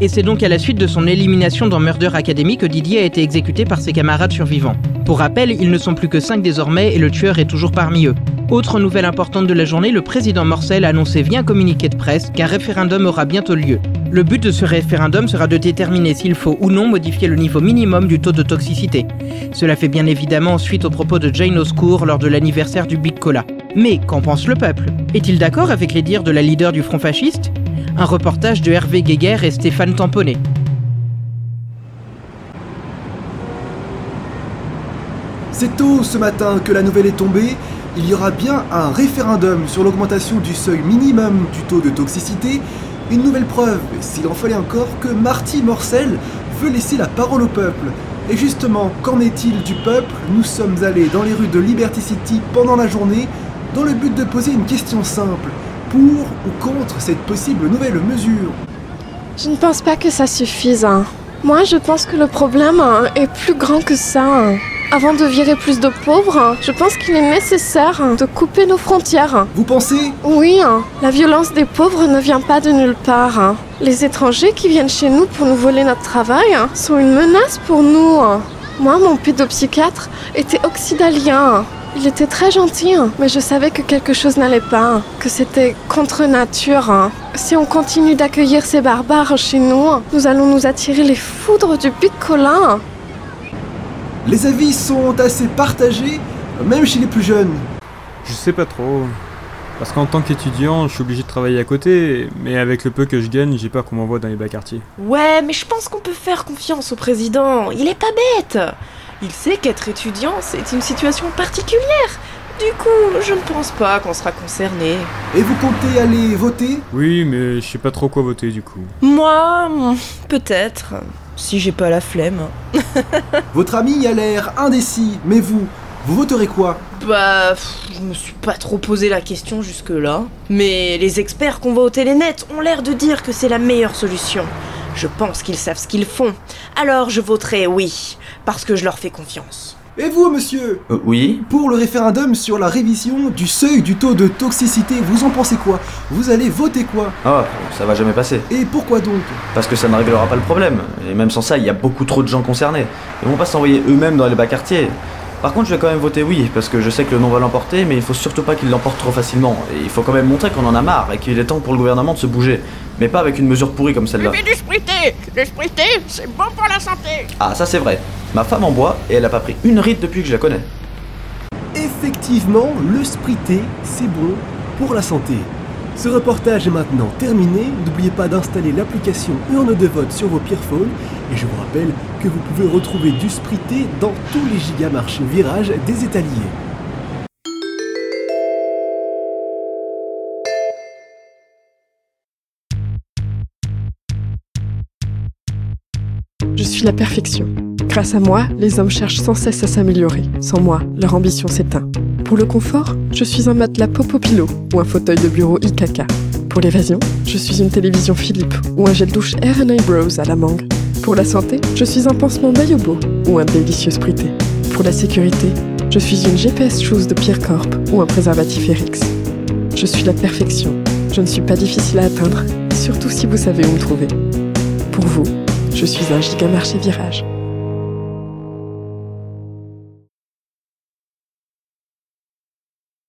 Et c'est donc à la suite de son élimination dans Murder Academy que Didier a été exécuté par ses camarades survivants. Pour rappel, ils ne sont plus que 5 désormais et le tueur est toujours parmi eux. Autre nouvelle importante de la journée, le président Morcel a annoncé via un communiqué de presse qu'un référendum aura bientôt lieu. Le but de ce référendum sera de déterminer s'il faut ou non modifier le niveau minimum du taux de toxicité. Cela fait bien évidemment suite aux propos de Jane Oscour lors de l'anniversaire du Big Cola. Mais qu'en pense le peuple? Est-il d'accord avec les dires de la leader du Front fasciste? Un reportage de Hervé Guéguer et Stéphane Tamponnet. C'est tôt ce matin que la nouvelle est tombée. Il y aura bien un référendum sur l'augmentation du seuil minimum du taux de toxicité. Une nouvelle preuve, s'il en fallait encore, que Marty Morcel veut laisser la parole au peuple. Et justement, qu'en est-il du peuple? Nous sommes allés dans les rues de Liberty City pendant la journée dans le but de poser une question simple pour ou contre cette possible nouvelle mesure Je ne pense pas que ça suffise. Hein. Moi, je pense que le problème hein, est plus grand que ça. Hein. Avant de virer plus de pauvres, je pense qu'il est nécessaire de couper nos frontières. Vous pensez? Oui, la violence des pauvres ne vient pas de nulle part. Les étrangers qui viennent chez nous pour nous voler notre travail sont une menace pour nous. Moi, mon pédopsychiatre était oxydalien. Il était très gentil, hein. mais je savais que quelque chose n'allait pas, que c'était contre nature. Hein. Si on continue d'accueillir ces barbares chez nous, nous allons nous attirer les foudres du picola. Les avis sont assez partagés, même chez les plus jeunes. Je sais pas trop. Parce qu'en tant qu'étudiant, je suis obligé de travailler à côté, mais avec le peu que je gagne, j'ai peur qu'on m'envoie dans les bas quartiers. Ouais, mais je pense qu'on peut faire confiance au président. Il est pas bête. Il sait qu'être étudiant, c'est une situation particulière. Du coup, je ne pense pas qu'on sera concerné. Et vous comptez aller voter? Oui, mais je sais pas trop quoi voter du coup. Moi, peut-être. Si j'ai pas la flemme. Votre ami a l'air indécis, mais vous, vous voterez quoi? Bah, je me suis pas trop posé la question jusque-là. Mais les experts qu'on voit au Télénet ont l'air de dire que c'est la meilleure solution. Je pense qu'ils savent ce qu'ils font. Alors je voterai oui, parce que je leur fais confiance. Et vous, monsieur euh, Oui Pour le référendum sur la révision du seuil du taux de toxicité, vous en pensez quoi? Vous allez voter quoi? Ah, ça va jamais passer. Et pourquoi donc? Parce que ça ne réglera pas le problème. Et même sans ça, il y a beaucoup trop de gens concernés. Ils vont pas s'envoyer eux-mêmes dans les bas quartiers. Par contre, je vais quand même voter oui, parce que je sais que le non va l'emporter, mais il faut surtout pas qu'il l'emporte trop facilement. Et il faut quand même montrer qu'on en a marre et qu'il est temps pour le gouvernement de se bouger. Mais pas avec une mesure pourrie comme celle-là. Mais du sprité Le sprité, c'est bon pour la santé Ah, ça c'est vrai. Ma femme en boit et elle a pas pris une ride depuis que je la connais. Effectivement, le sprité, c'est bon pour la santé. Ce reportage est maintenant terminé. N'oubliez pas d'installer l'application Urne de vote sur vos phones Et je vous rappelle que vous pouvez retrouver du sprité dans tous les gigamarchés virages des étaliers. Je suis la perfection. Grâce à moi, les hommes cherchent sans cesse à s'améliorer. Sans moi, leur ambition s'éteint. Pour le confort, je suis un matelas Popopilo ou un fauteuil de bureau IKK. Pour l'évasion, je suis une télévision Philippe ou un gel douche Air Eyebrows à la mangue. Pour la santé, je suis un pansement Bayobo ou un délicieux sprité. Pour la sécurité, je suis une GPS Shoes de Pierre Corp ou un préservatif Erix. Je suis la perfection. Je ne suis pas difficile à atteindre, surtout si vous savez où me trouver. Pour vous, je suis un gigamarché virage.